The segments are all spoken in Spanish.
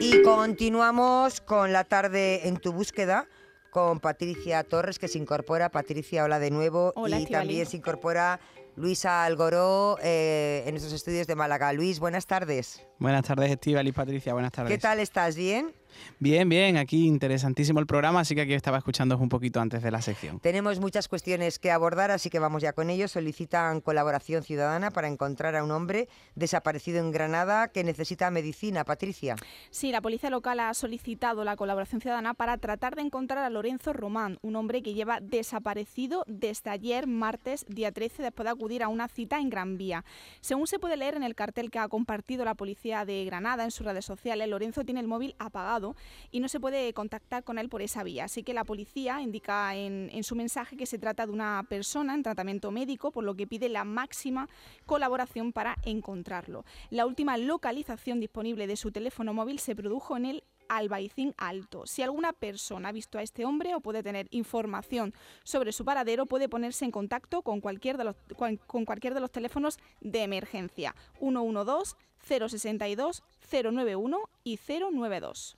Y continuamos con la tarde en tu búsqueda con Patricia Torres, que se incorpora. Patricia, hola de nuevo. Hola, y también se incorpora Luisa Algoró eh, en nuestros estudios de Málaga. Luis, buenas tardes. Buenas tardes, Estíbal y Patricia. Buenas tardes. ¿Qué tal estás? ¿Bien? Bien, bien. Aquí interesantísimo el programa, así que aquí estaba escuchando un poquito antes de la sección. Tenemos muchas cuestiones que abordar, así que vamos ya con ello. Solicitan colaboración ciudadana para encontrar a un hombre desaparecido en Granada que necesita medicina. Patricia. Sí, la policía local ha solicitado la colaboración ciudadana para tratar de encontrar a Lorenzo Román, un hombre que lleva desaparecido desde ayer, martes, día 13, después de acudir a una cita en Gran Vía. Según se puede leer en el cartel que ha compartido la policía de Granada en sus redes sociales, Lorenzo tiene el móvil apagado y no se puede contactar con él por esa vía. Así que la policía indica en, su mensaje que se trata de una persona en tratamiento médico, por lo que pide la máxima colaboración para encontrarlo. La última localización disponible de su teléfono móvil se produjo en el Albaicín Alto. Si alguna persona ha visto a este hombre o puede tener información sobre su paradero, puede ponerse en contacto con cualquier de los, con cualquier de los teléfonos de emergencia 112 062 091 y 092.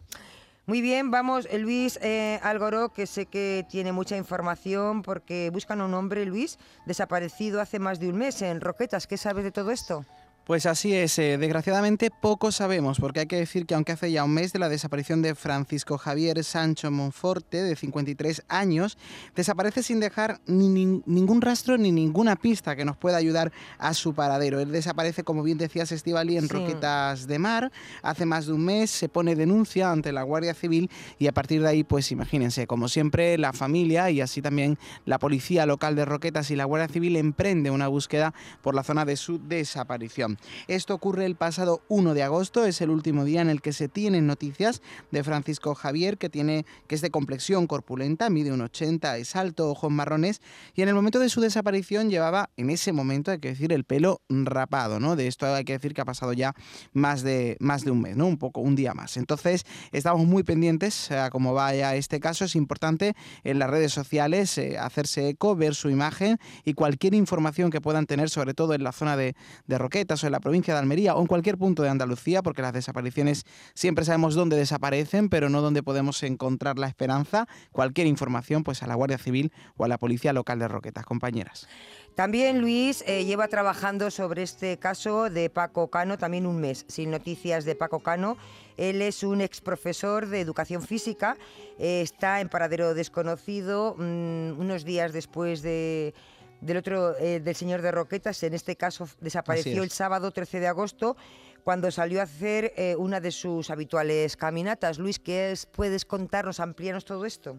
Muy bien, vamos, eh, Luis eh, Algoró, que sé que tiene mucha información porque buscan a un hombre, Luis, desaparecido hace más de un mes en Roquetas. ¿Qué sabes de todo esto? Pues así es, eh, desgraciadamente poco sabemos, porque hay que decir que aunque hace ya un mes de la desaparición de Francisco Javier Sancho Monforte, de 53 años, desaparece sin dejar ni nin- ningún rastro ni ninguna pista que nos pueda ayudar a su paradero. Él desaparece, como bien decías, Estivali, en Sí. Roquetas de Mar, hace más de un mes, se pone denuncia ante la Guardia Civil y a partir de ahí, pues imagínense, como siempre, la familia y así también la policía local de Roquetas y la Guardia Civil emprende una búsqueda por la zona de su desaparición. Esto ocurre el pasado 1 de agosto, es el último día en el que se tienen noticias de Francisco Javier, que, tiene, que es de complexión corpulenta, mide un 80, es alto, ojos marrones, y en el momento de su desaparición llevaba, en ese momento hay que decir, el pelo rapado, ¿no? De esto hay que decir que ha pasado ya más de, más de un mes. Un poco, un día más. Entonces, estamos muy pendientes a cómo vaya este caso. Es importante en las redes sociales eh, hacerse eco, ver su imagen y cualquier información que puedan tener, sobre todo en la zona de Roquetas en la provincia de Almería o en cualquier punto de Andalucía, porque las desapariciones siempre sabemos dónde desaparecen, pero no dónde podemos encontrar la esperanza. Cualquier información, pues a la Guardia Civil o a la Policía Local de Roquetas, compañeras. También Luis eh, lleva trabajando sobre este caso de Paco Cano también un mes, sin noticias de Paco Cano. Él es un ex profesor de educación física, eh, está en paradero desconocido mm, unos días después de del otro eh, del señor de Roquetas, en este caso desapareció es. el sábado 13 de agosto cuando salió a hacer eh, una de sus habituales caminatas. Luis, ¿qué es- puedes contarnos, ampliarnos todo esto?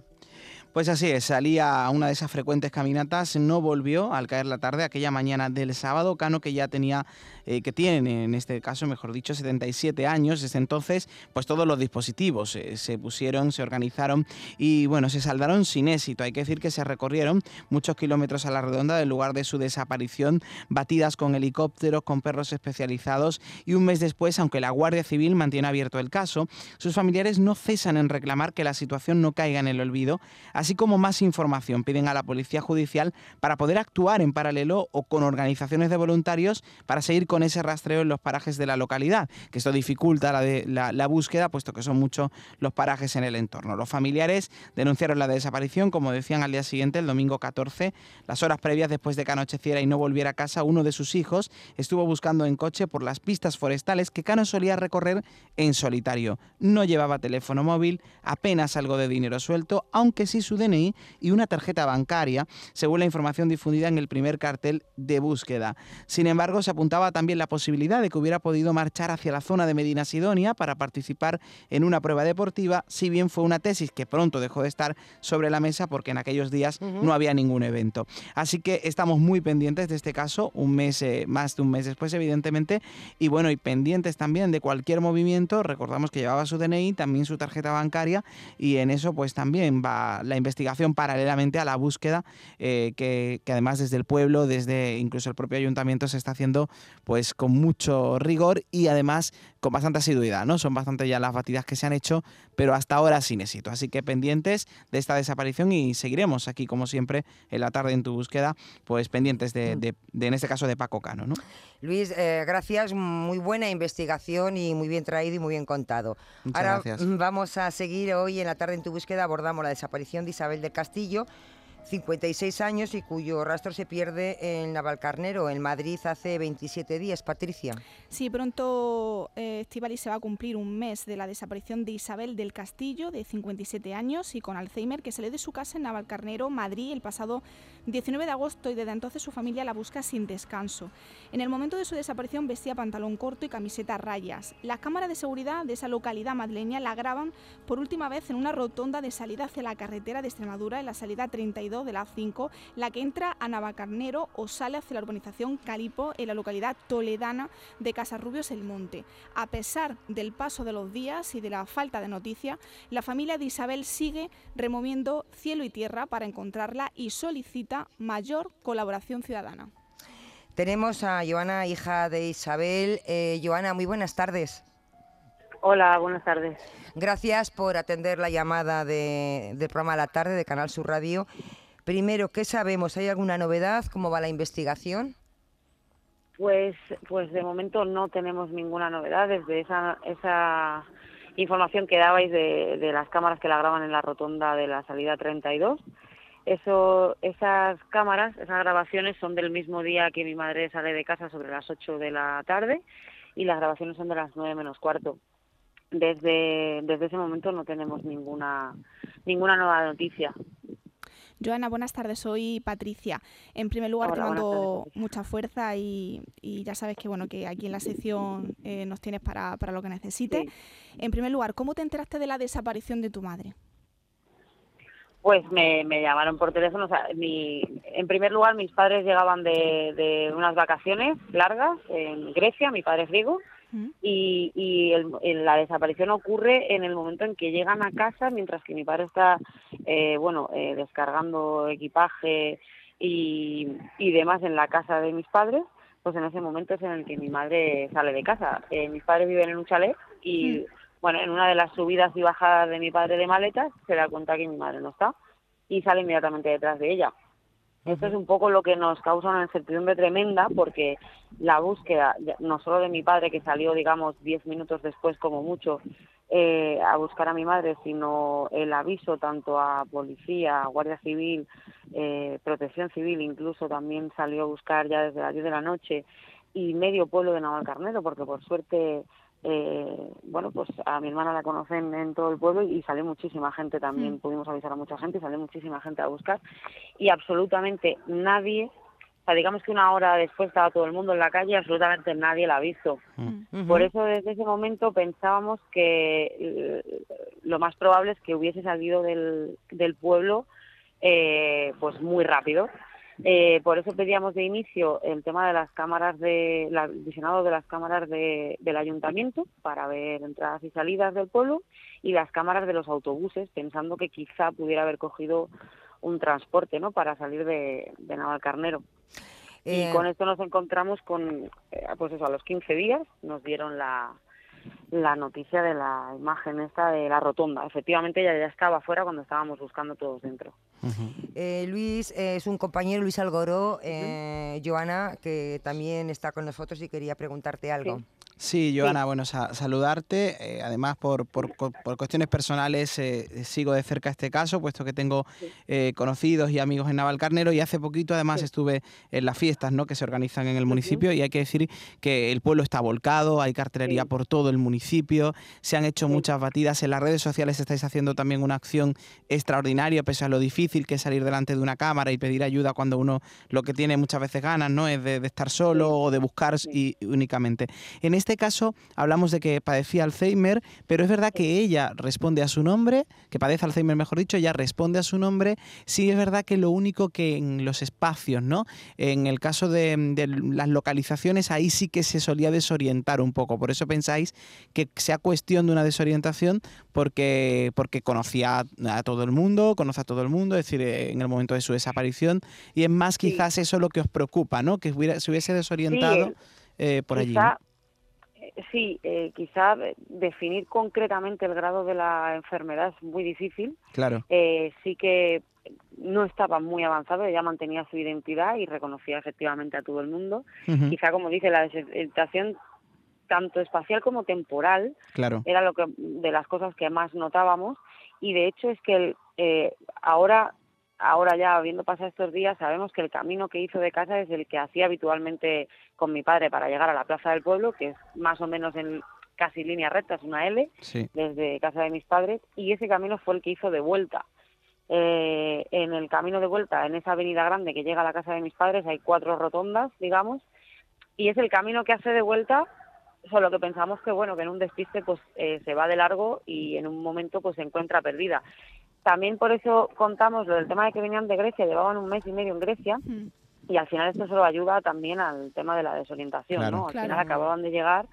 Pues así es, salía a una de esas frecuentes caminatas, no volvió al caer la tarde aquella mañana del sábado, Cano que ya tenía, eh, que tiene en este caso, mejor dicho, 77 años, desde entonces, pues todos los dispositivos eh, se pusieron, se organizaron y bueno, se saldaron sin éxito. Hay que decir que se recorrieron muchos kilómetros a la redonda del lugar de su desaparición, batidas con helicópteros, con perros especializados y un mes después, aunque la Guardia Civil mantiene abierto el caso, sus familiares no cesan en reclamar que la situación no caiga en el olvido, así como más información. Piden a la Policía Judicial para poder actuar en paralelo o con organizaciones de voluntarios para seguir con ese rastreo en los parajes de la localidad, que esto dificulta la, de- la- la búsqueda, puesto que son muchos los parajes en el entorno. Los familiares denunciaron la desaparición, como decían al día siguiente, el domingo 14, las horas previas después de que anocheciera y no volviera a casa, uno de sus hijos estuvo buscando en coche por las pistas forestales que Cano solía recorrer en solitario. No llevaba teléfono móvil, apenas algo de dinero suelto, aunque sí su DNI y una tarjeta bancaria, según la información difundida en el primer cartel de búsqueda. Sin embargo, se apuntaba también la posibilidad de que hubiera podido marchar hacia la zona de Medina Sidonia para participar en una prueba deportiva, si bien fue una tesis que pronto dejó de estar sobre la mesa porque en aquellos días no había ningún evento. Así que estamos muy pendientes de este caso, un mes, eh, más de un mes después, evidentemente, y bueno, y pendientes también de cualquier movimiento. Recordamos que llevaba su DNI, también su tarjeta bancaria, y en eso, pues también va la investigación paralelamente a la búsqueda eh, que, que, además desde el pueblo, desde incluso el propio ayuntamiento se está haciendo pues con mucho rigor y además con bastante asiduidad, ¿no? Son bastante ya las batidas que se han hecho, pero hasta ahora sin éxito. Así que pendientes de esta desaparición y seguiremos aquí, como siempre, en la tarde en tu búsqueda, pues pendientes de, mm. en este caso, de Paco Cano, ¿no? Luis, eh, gracias, muy buena investigación y muy bien traído y muy bien contado. Muchas Ahora gracias. vamos a seguir hoy en la tarde en tu búsqueda, abordamos la desaparición de Isabel del Castillo, 56 años y cuyo rastro se pierde en Navalcarnero, en Madrid, hace 27 días. Patricia. Sí, pronto eh, se va a cumplir un mes de la desaparición de Isabel del Castillo, de 57 años y con Alzheimer, que salió de su casa en Navalcarnero, Madrid, el pasado 19 de agosto y desde entonces su familia la busca sin descanso. En el momento de su desaparición vestía pantalón corto y camiseta a rayas. Las cámaras de seguridad de esa localidad madrileña la graban por última vez en una rotonda de salida hacia la carretera de Extremadura, en la salida 32 de la 5, la que entra a Navacarnero o sale hacia la urbanización Calipo en la localidad toledana de Casarrubios el Monte. A pesar del paso de los días y de la falta de noticias, la familia de Isabel sigue removiendo cielo y tierra para encontrarla y solicita mayor colaboración ciudadana. Tenemos a Joana, hija de Isabel. Eh, Joana, muy buenas tardes. Hola, buenas tardes. Gracias por atender la llamada de, del programa La Tarde de Canal Sur Radio. Primero, ¿qué sabemos? ¿Hay alguna novedad? ¿Cómo va la investigación? Pues, pues de momento no tenemos ninguna novedad desde esa, esa información que dabais de, de las cámaras que la graban en la rotonda de la salida 32. Eso, esas cámaras, esas grabaciones son del mismo día que mi madre sale de casa sobre las 8 de la tarde y las grabaciones son de las 9 menos cuarto. Desde, desde ese momento no tenemos ninguna, ninguna nueva noticia. Joana, buenas tardes, soy Patricia. En primer lugar, te mando mucha fuerza y, ya sabes que bueno que aquí en la sección eh, nos tienes para, para lo que necesites. En primer lugar, ¿cómo te enteraste de la desaparición de tu madre? Pues me, me llamaron por teléfono. O sea, mi, en primer lugar, mis padres llegaban de, de unas vacaciones largas en Grecia, mi padre es griego, y, y el, la desaparición ocurre en el momento en que llegan a casa mientras que mi padre está eh, bueno eh, descargando equipaje y, y demás en la casa de mis padres pues en ese momento es en el que mi madre sale de casa. Eh, mis padres viven en un chalet y bueno en una de las subidas y bajadas de mi padre de maletas se da cuenta que mi madre no está y sale inmediatamente detrás de ella esto es un poco lo que nos causa una incertidumbre tremenda porque la búsqueda, no solo de mi padre que salió, digamos, diez minutos después como mucho eh, a buscar a mi madre, sino el aviso tanto a policía, Guardia Civil, eh, Protección Civil, incluso también salió a buscar ya desde las diez de la noche y medio pueblo de Navalcarnero, porque por suerte eh, bueno, pues a mi hermana la conocen en todo el pueblo y salió muchísima gente también, mm. pudimos avisar a mucha gente y salió muchísima gente a buscar y absolutamente nadie, o sea, digamos que una hora después estaba todo el mundo en la calle y absolutamente nadie la ha visto. Mm. Por eso desde ese momento pensábamos que eh, lo más probable es que hubiese salido del, del pueblo eh, pues muy rápido eh, por eso pedíamos de inicio el tema de las cámaras de, el visionado de las cámaras de, del ayuntamiento para ver entradas y salidas del pueblo y las cámaras de los autobuses, pensando que quizá pudiera haber cogido un transporte, ¿no? Para salir de, de Navalcarnero. Y eh, con esto nos encontramos con, eh, pues eso, a los 15 días nos dieron la, la noticia de la imagen esta de la rotonda. Efectivamente, ella ya estaba fuera cuando estábamos buscando todos dentro. Eh, Luis es un compañero, Luis Algoró, eh, Joana, que también está con nosotros y quería preguntarte algo. Sí, Joana, bueno, saludarte. Eh, además, por, por, por, cuestiones personales, eh, sigo de cerca este caso, puesto que tengo eh, conocidos y amigos en Navalcarnero y hace poquito, además, estuve en las fiestas ¿no? que se organizan en el municipio y hay que decir que el pueblo está volcado, hay cartelería por todo el municipio, se han hecho muchas batidas. En las redes sociales estáis haciendo también una acción extraordinaria, pese a lo difícil que es salir delante de una cámara y pedir ayuda cuando uno lo que tiene muchas veces ganas ¿no? es de, estar solo o de buscar y, únicamente. En este este caso hablamos de que padecía Alzheimer, pero es verdad que ella responde a su nombre, que padece Alzheimer, mejor dicho, ella responde a su nombre. Sí es verdad que lo único que en los espacios, ¿no? En el caso de, las localizaciones, ahí sí que se solía desorientar un poco. Por eso pensáis que sea cuestión de una desorientación porque, porque conocía a todo el mundo, conoce a todo el mundo, es decir, en el momento de su desaparición. Y es más quizás eso lo que os preocupa, ¿no? Que se hubiese desorientado eh, por allí. Sí, eh, quizá definir concretamente el grado de la enfermedad es muy difícil. Claro. sí que no estaba muy avanzado, ella mantenía su identidad y reconocía efectivamente a todo el mundo. Quizá, como dice, la desorientación tanto espacial como temporal claro. era lo que de las cosas que más notábamos y de hecho es que el, ahora ahora ya habiendo pasado estos días sabemos que el camino que hizo de casa es el que hacía habitualmente con mi padre para llegar a la plaza del pueblo, que es más o menos en casi línea recta, es una L, desde casa de mis padres, y ese camino fue el que hizo de vuelta. Eh, en el camino de vuelta, en esa avenida grande que llega a la casa de mis padres, hay cuatro rotondas, digamos, y es el camino que hace de vuelta, solo que pensamos que bueno, que en un despiste pues eh, se va de largo y en un momento pues se encuentra perdida. También por eso contamos lo del tema de que venían de Grecia, llevaban un mes y medio en Grecia, y al final esto solo ayuda también al tema de la desorientación, ¿no? Al final acababan de llegar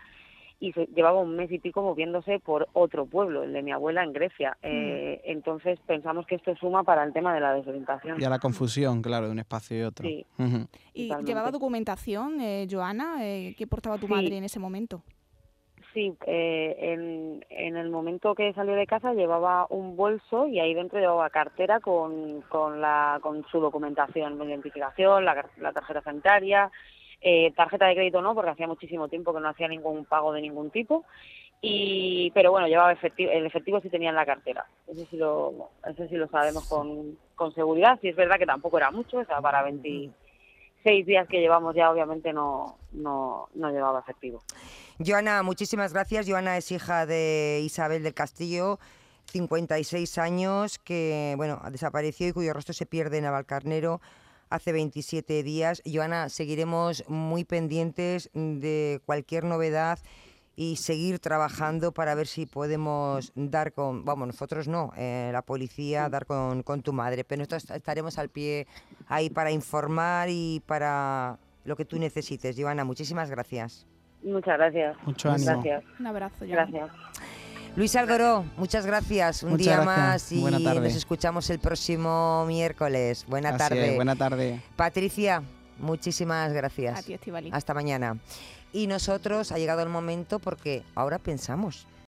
y se llevaba un mes y pico moviéndose por otro pueblo, el de mi abuela en Grecia. Eh, entonces pensamos que esto suma para el tema de la desorientación. Y a la confusión, claro, de un espacio y otro. Sí. ¿Y llevaba documentación, eh, Joana? Eh, ¿Qué portaba tu madre en ese momento? Sí, eh, en, en, el momento que salió de casa llevaba un bolso y ahí dentro llevaba cartera con, con, la, con su documentación, identificación, la, la tarjeta sanitaria, eh, tarjeta de crédito no, porque hacía muchísimo tiempo que no hacía ningún pago de ningún tipo. Y, pero bueno, llevaba efectivo, el efectivo sí tenía en la cartera. Eso sí lo, eso sí lo sabemos con, con seguridad. Sí es verdad que tampoco era mucho, o sea, para 26 días que llevamos ya obviamente no, no, no llevaba efectivo. Joana, muchísimas gracias. Joana es hija de Isabel del Castillo, 56 años, que bueno, desapareció y cuyo rostro se pierde en Navalcarnero hace 27 días. Joana, seguiremos muy pendientes de cualquier novedad y seguir trabajando para ver si podemos dar con, vamos, nosotros no, eh, la policía, dar con, con tu madre, pero nosotros estaremos al pie ahí para informar y para lo que tú necesites. Joana, muchísimas gracias. Muchas gracias. Mucho ánimo. Gracias. Un abrazo. Gracias. Luis Algoró, muchas gracias. Un día más y nos escuchamos el próximo miércoles. Buena tarde. buena tarde. Patricia, muchísimas gracias. A ti, Hasta mañana. Y nosotros ha llegado el momento porque ahora pensamos.